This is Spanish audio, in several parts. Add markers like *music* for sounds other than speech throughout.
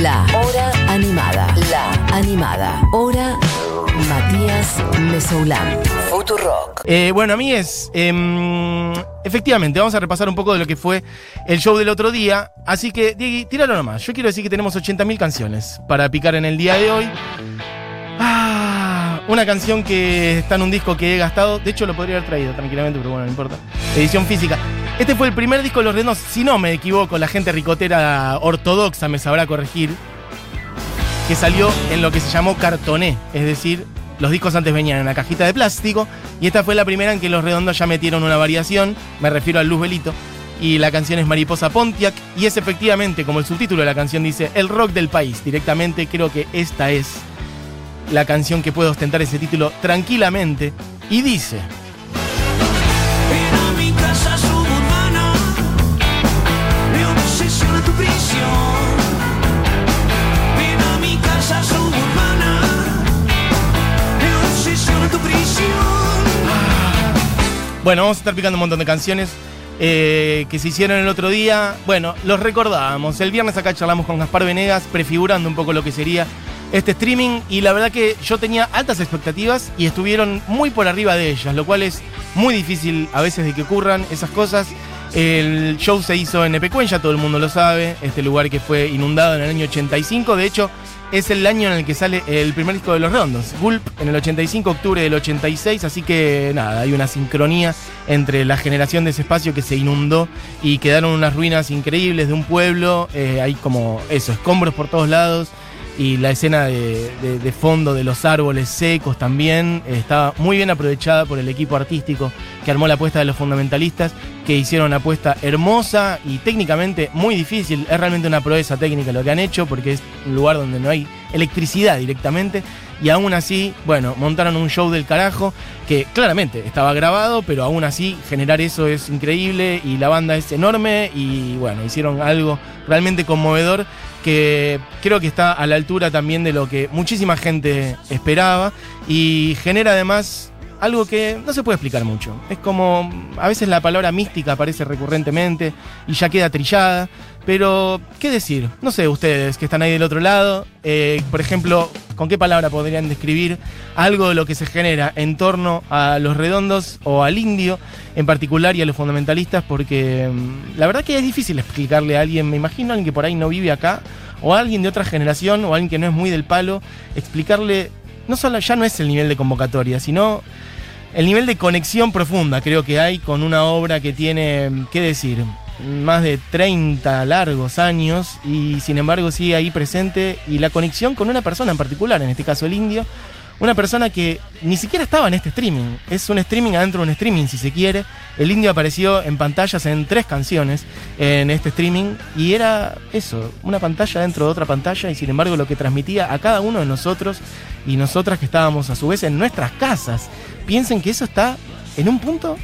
La Hora Animada. La Animada. Hora Matías Mesoulán. Futurock. Eh, bueno, a mí es. em, efectivamente, vamos a repasar un poco de lo que fue el show del otro día. Así que, Diego, tíralo nomás. Yo quiero decir que tenemos 80.000 canciones para picar en el día de hoy. Ah, una canción que está en un disco que he gastado. De hecho, lo podría haber traído tranquilamente, pero bueno, no importa. Edición física. Este fue el primer disco de Los Redondos. Si no me equivoco, la gente ricotera ortodoxa me sabrá corregir. Que salió en lo que se llamó cartoné. Es decir, los discos antes venían en una cajita de plástico. Y esta fue la primera en que Los Redondos ya metieron una variación. Me refiero al Luz Belito. Y la canción es Mariposa Pontiac. Y es efectivamente, como el subtítulo de la canción dice, el rock del país. Directamente creo que esta es la canción que puede ostentar ese título tranquilamente. Y dice. Bueno, vamos a estar picando un montón de canciones eh, que se hicieron el otro día. Bueno, los recordábamos. El viernes acá charlamos con Gaspar Venegas, prefigurando un poco lo que sería este streaming. Y la verdad que yo tenía altas expectativas y estuvieron muy por arriba de ellas, lo cual es muy difícil a veces de que ocurran esas cosas. El show se hizo en Epecuén, ya todo el mundo lo sabe, este lugar que fue inundado en el año 85. De hecho, es el año en el que sale el primer disco de Los Redondos, Gulp, en el 85, octubre del 86. Así que nada, hay una sincronía entre la generación de ese espacio que se inundó y quedaron unas ruinas increíbles de un pueblo. Eh, hay como eso, escombros por todos lados. Y la escena de, fondo de los árboles secos también eh, estaba muy bien aprovechada por el equipo artístico que armó la apuesta de los fundamentalistas, que hicieron una apuesta hermosa y técnicamente muy difícil. Es realmente una proeza técnica lo que han hecho, porque es un lugar donde no hay electricidad directamente. Y aún así, bueno, montaron un show del carajo que claramente estaba grabado, pero aún así generar eso es increíble y la banda es enorme y bueno, hicieron algo realmente conmovedor que creo que está a la altura también de lo que muchísima gente esperaba y genera además algo que no se puede explicar mucho. Es como a veces la palabra mística aparece recurrentemente y ya queda trillada, pero ¿qué decir? No sé ustedes que están ahí del otro lado, eh, por ejemplo, ¿con qué palabra podrían describir algo de lo que se genera en torno a los redondos o al indio en particular y a los fundamentalistas? Porque mm, la verdad que es difícil explicarle a alguien, me imagino alguien que por ahí no vive acá, o a alguien de otra generación, o a alguien que no es muy del palo, explicarle, no solo ya no es el nivel de convocatoria, sino el nivel de conexión profunda creo que hay con una obra que tiene, ¿qué decir? Más de 30 largos años y sin embargo sigue ahí presente y la conexión con una persona en particular, en este caso el indio, una persona que ni siquiera estaba en este streaming, es un streaming adentro de un streaming si se quiere. El indio apareció en pantallas en tres canciones en este streaming y era eso, una pantalla dentro de otra pantalla y sin embargo lo que transmitía a cada uno de nosotros y nosotras que estábamos a su vez en nuestras casas. Piensen que eso está en un punto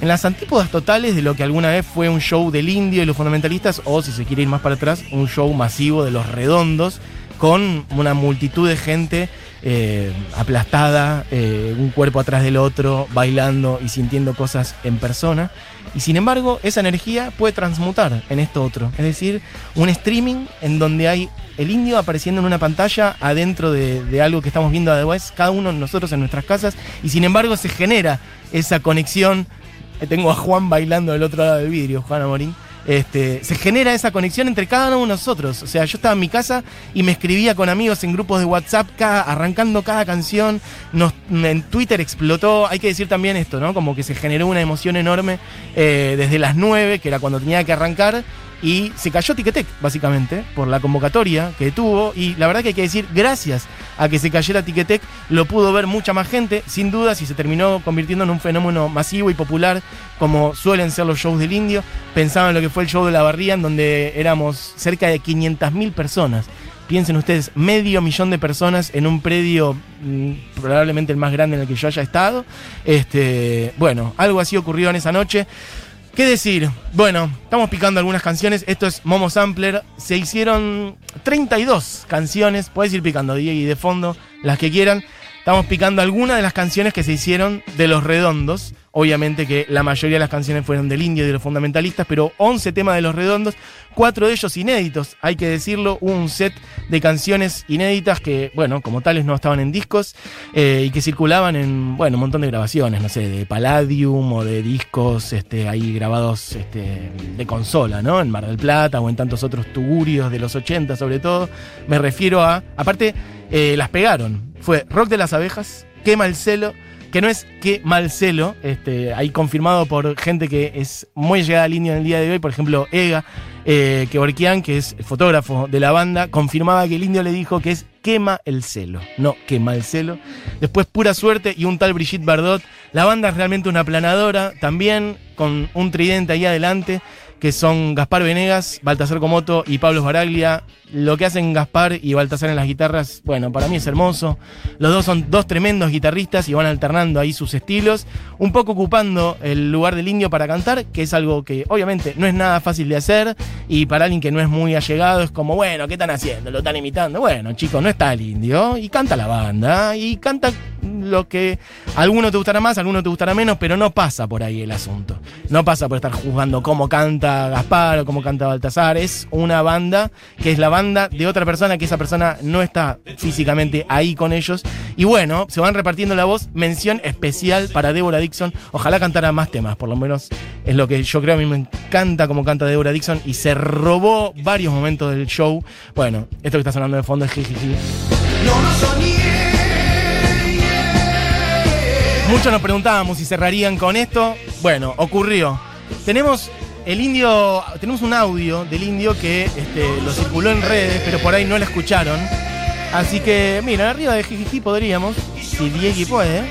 en las antípodas totales de lo que alguna vez fue un show del indio y los fundamentalistas, o si se quiere ir más para atrás, un show masivo de los redondos, con una multitud de gente eh, aplastada, eh, un cuerpo atrás del otro, bailando y sintiendo cosas en persona. Y sin embargo, esa energía puede transmutar en esto otro. Es decir, un streaming en donde hay el indio apareciendo en una pantalla adentro de, algo que estamos viendo además, cada uno de nosotros en nuestras casas. Y sin embargo, se genera esa conexión. Eh, Tengo a Juan bailando del otro lado del vidrio, Juan Amorín. Este, se genera esa conexión entre cada uno de nosotros. O sea, yo estaba en mi casa y me escribía con amigos en grupos de WhatsApp, cada- arrancando cada canción. Nos, en Twitter explotó, hay que decir también esto, ¿no? Como que se generó una emoción enorme eh, desde las 9, que era cuando tenía que arrancar. Y se cayó Ticketek, básicamente, por la convocatoria que tuvo. Y la verdad que hay que decir, gracias a que se cayera Ticketek, lo pudo ver mucha más gente, sin dudas, y se terminó convirtiendo en un fenómeno masivo y popular, como suelen ser los shows del indio. Pensaba en lo que fue el show de la barría, en donde éramos cerca de 500.000 personas. Piensen ustedes, medio millón de personas en un predio mm, probablemente el más grande en el que yo haya estado. Este, bueno, algo así ocurrió en esa noche. ¿Qué decir? Bueno, estamos picando algunas canciones. Esto es Momo Sampler. Se hicieron 32 canciones. Puedes ir picando, y de fondo, las que quieran. Estamos picando algunas de las canciones que se hicieron de Los Redondos. Obviamente que la mayoría de las canciones fueron del Indio y de los fundamentalistas, pero 11 temas de Los Redondos, cuatro de ellos inéditos, hay que decirlo, hubo un set de canciones inéditas que, bueno, como tales no estaban en discos eh, y que circulaban en, bueno, un montón de grabaciones, no sé, de Palladium o de discos este, ahí grabados este, de consola, ¿no? En Mar del Plata o en tantos otros tugurios de los 80 sobre todo. Me refiero a, aparte, eh, las pegaron. Fue Rock de las Abejas, Quema el Celo, que no es que mal celo, este, ahí confirmado por gente que es muy llegada al indio en el día de hoy, por ejemplo, Ega, eh, que Orquian, que es el fotógrafo de la banda, confirmaba que el indio le dijo que es quema el celo, no quema el celo. Después pura suerte y un tal Brigitte Bardot. La banda es realmente una planadora, también con un tridente ahí adelante que son Gaspar Venegas, Baltasar Comoto y Pablo Baraglia. Lo que hacen Gaspar y Baltasar en las guitarras, bueno, para mí es hermoso. Los dos son dos tremendos guitarristas y van alternando ahí sus estilos, un poco ocupando el lugar del indio para cantar, que es algo que obviamente no es nada fácil de hacer y para alguien que no es muy allegado es como, bueno, ¿qué están haciendo? ¿Lo están imitando? Bueno, chicos, no está el indio y canta la banda y canta lo que alguno te gustará más, alguno te gustará menos, pero no pasa por ahí el asunto. No pasa por estar juzgando cómo canta Gaspar o cómo canta Baltasar. Es una banda que es la banda de otra persona, que esa persona no está físicamente ahí con ellos. Y bueno, se van repartiendo la voz. Mención especial para Deborah Dixon. Ojalá cantara más temas, por lo menos es lo que yo creo. A mí me encanta cómo canta Deborah Dixon y se robó varios momentos del show. Bueno, esto que está sonando de fondo es jijiji. No lo soñé. Muchos nos preguntábamos si cerrarían con esto. Bueno, ocurrió. Tenemos el indio, tenemos un audio del indio que este, lo circuló en redes, pero por ahí no lo escucharon. Así que, mira, arriba de Jijiji podríamos, si Diegui puede,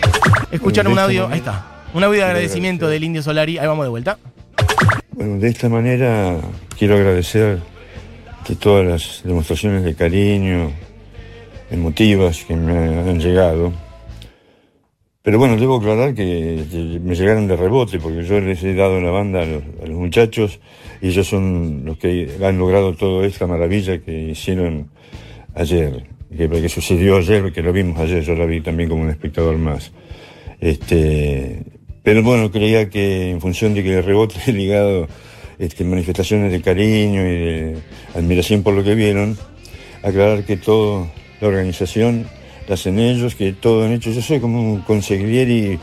escuchar un de audio. Ahí está. Un audio de agradecimiento del indio Solari. Ahí vamos de vuelta. Bueno, de esta manera quiero agradecer que todas las demostraciones de cariño, emotivas que me han llegado. Pero bueno, debo aclarar que, me llegaron de rebote, porque yo les he dado la banda a los, a los muchachos y ellos son los que han logrado toda esta maravilla que hicieron ayer, que, que sucedió ayer, que lo vimos ayer, yo la vi también como un espectador más. Este, pero bueno, creía que en función de que el rebote he *laughs* ligado este, manifestaciones de cariño y de admiración por lo que vieron, aclarar que toda la organización hacen ellos, que todo han hecho. Yo soy como un consiglieri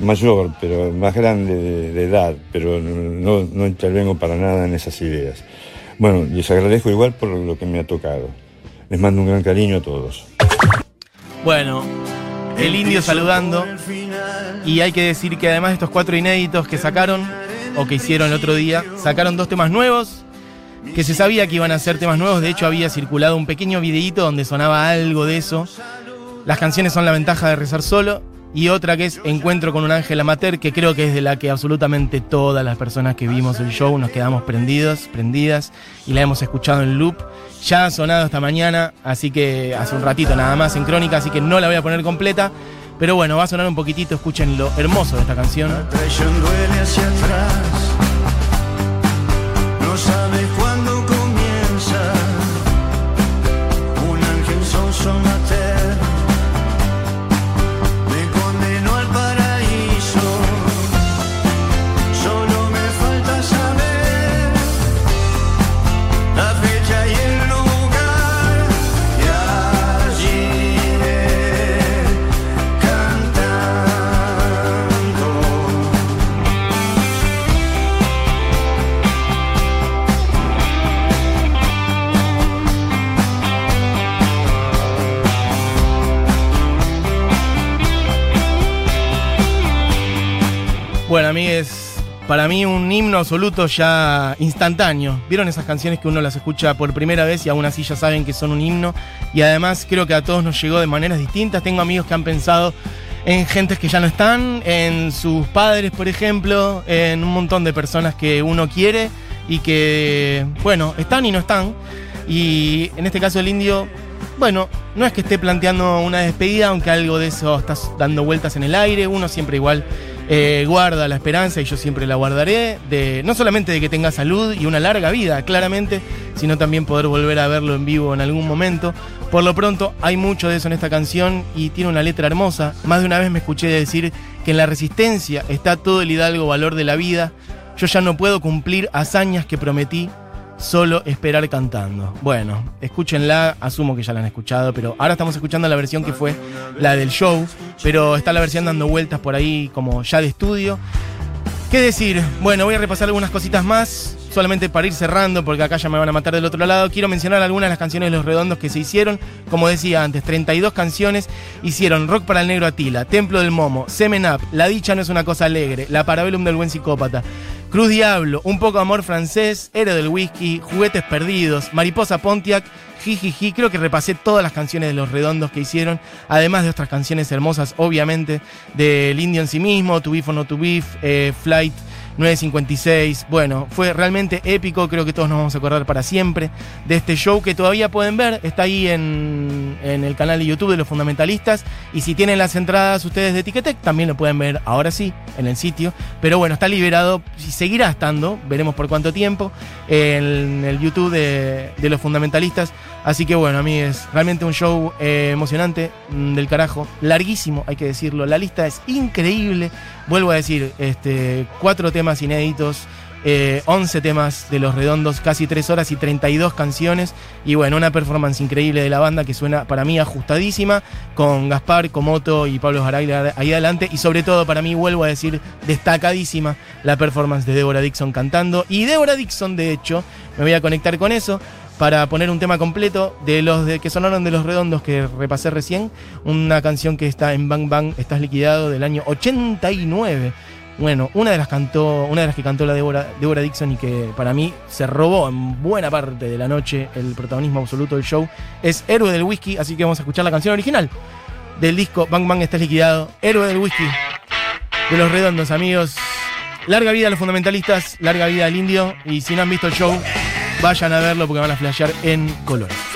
mayor, pero más grande de, de edad, pero no, no intervengo para nada en esas ideas. Bueno, les agradezco igual por lo que me ha tocado. Les mando un gran cariño a todos. Bueno, el indio saludando. Y hay que decir que además de estos cuatro inéditos que sacaron, o que hicieron el otro día, sacaron dos temas nuevos, que se sabía que iban a ser temas nuevos. De hecho, había circulado un pequeño videíto donde sonaba algo de eso. Las canciones son La ventaja de rezar solo. Y otra que es Encuentro con un ángel amateur, que creo que es de la que absolutamente todas las personas que vimos el show nos quedamos prendidos, prendidas, y la hemos escuchado en loop. Ya ha sonado esta mañana, así que hace un ratito nada más en crónica, así que no la voy a poner completa. Pero bueno, va a sonar un poquitito, escuchen lo hermoso de esta canción. No cuándo comienza. Un ángel Amigues, para mí un himno absoluto ya instantáneo. ¿Vieron esas canciones que uno las escucha por primera vez y aún así ya saben que son un himno? Y además creo que a todos nos llegó de maneras distintas. Tengo amigos que han pensado en gentes que ya no están, en sus padres, por ejemplo, en un montón de personas que uno quiere y que, bueno, están y no están. Y en este caso el indio, bueno, no es que esté planteando una despedida, aunque algo de eso está dando vueltas en el aire. Uno siempre igual eh, guarda la esperanza, y yo siempre la guardaré, de no solamente de que tenga salud y una larga vida, claramente, sino también poder volver a verlo en vivo en algún momento. Por lo pronto, hay mucho de eso en esta canción y tiene una letra hermosa. Más de una vez me escuché decir que en la resistencia está todo el hidalgo valor de la vida. Yo ya no puedo cumplir hazañas que prometí, solo esperar cantando. Bueno, escúchenla, asumo que ya la han escuchado, pero ahora estamos escuchando la versión que fue la del show, pero está la versión dando vueltas por ahí como ya de estudio. ¿Qué decir? Bueno, voy a repasar algunas cositas más, solamente para ir cerrando, porque acá ya me van a matar del otro lado. Quiero mencionar algunas de las canciones de Los Redondos que se hicieron. Como decía antes, 32 canciones hicieron Rock para el Negro Atila, Templo del Momo, Semen Up, La Dicha no es una cosa alegre, La Parabellum del Buen Psicópata, Cruz Diablo, Un poco Amor Francés, Héroe del Whisky, Juguetes Perdidos, Mariposa Pontiac, Jijiji. Creo que repasé todas las canciones de Los Redondos que hicieron, además de otras canciones hermosas, obviamente, del Indio en sí mismo, To Beef Not To Beef, eh, Flight 956. Bueno, fue realmente épico, creo que todos nos vamos a acordar para siempre de este show que todavía pueden ver, está ahí en, el canal de YouTube de los fundamentalistas y si tienen las entradas ustedes de Ticketek también lo pueden ver ahora sí en el sitio, pero bueno, está liberado y seguirá estando, veremos por cuánto tiempo, en el YouTube de los fundamentalistas. Así que bueno, a mí es realmente un show eh, emocionante mm, del carajo, larguísimo, hay que decirlo. La lista es increíble. Vuelvo a decir, este, cuatro temas inéditos, eh, 11 temas de los redondos, casi 3 horas y 32 canciones. Y bueno, una performance increíble de la banda que suena para mí ajustadísima, con Gaspar, Comoto y Pablo Jaray ahí adelante. Y sobre todo para mí, vuelvo a decir, destacadísima la performance de Deborah Dixon cantando. Y Deborah Dixon, de hecho, me voy a conectar con eso para poner un tema completo de los de, que sonaron de los redondos que repasé recién, una canción que está en Bang Bang, Estás liquidado del año 89. Bueno, una de las cantó, una de las que cantó la Deborah Dixon y que para mí se robó en buena parte de la noche el protagonismo absoluto del show es Héroe del Whisky, así que vamos a escuchar la canción original del disco Bang Bang Estás liquidado, Héroe del Whisky de los redondos, amigos. Larga vida a los fundamentalistas, larga vida al indio y si no han visto el show, vayan a verlo porque van a flashear en colores.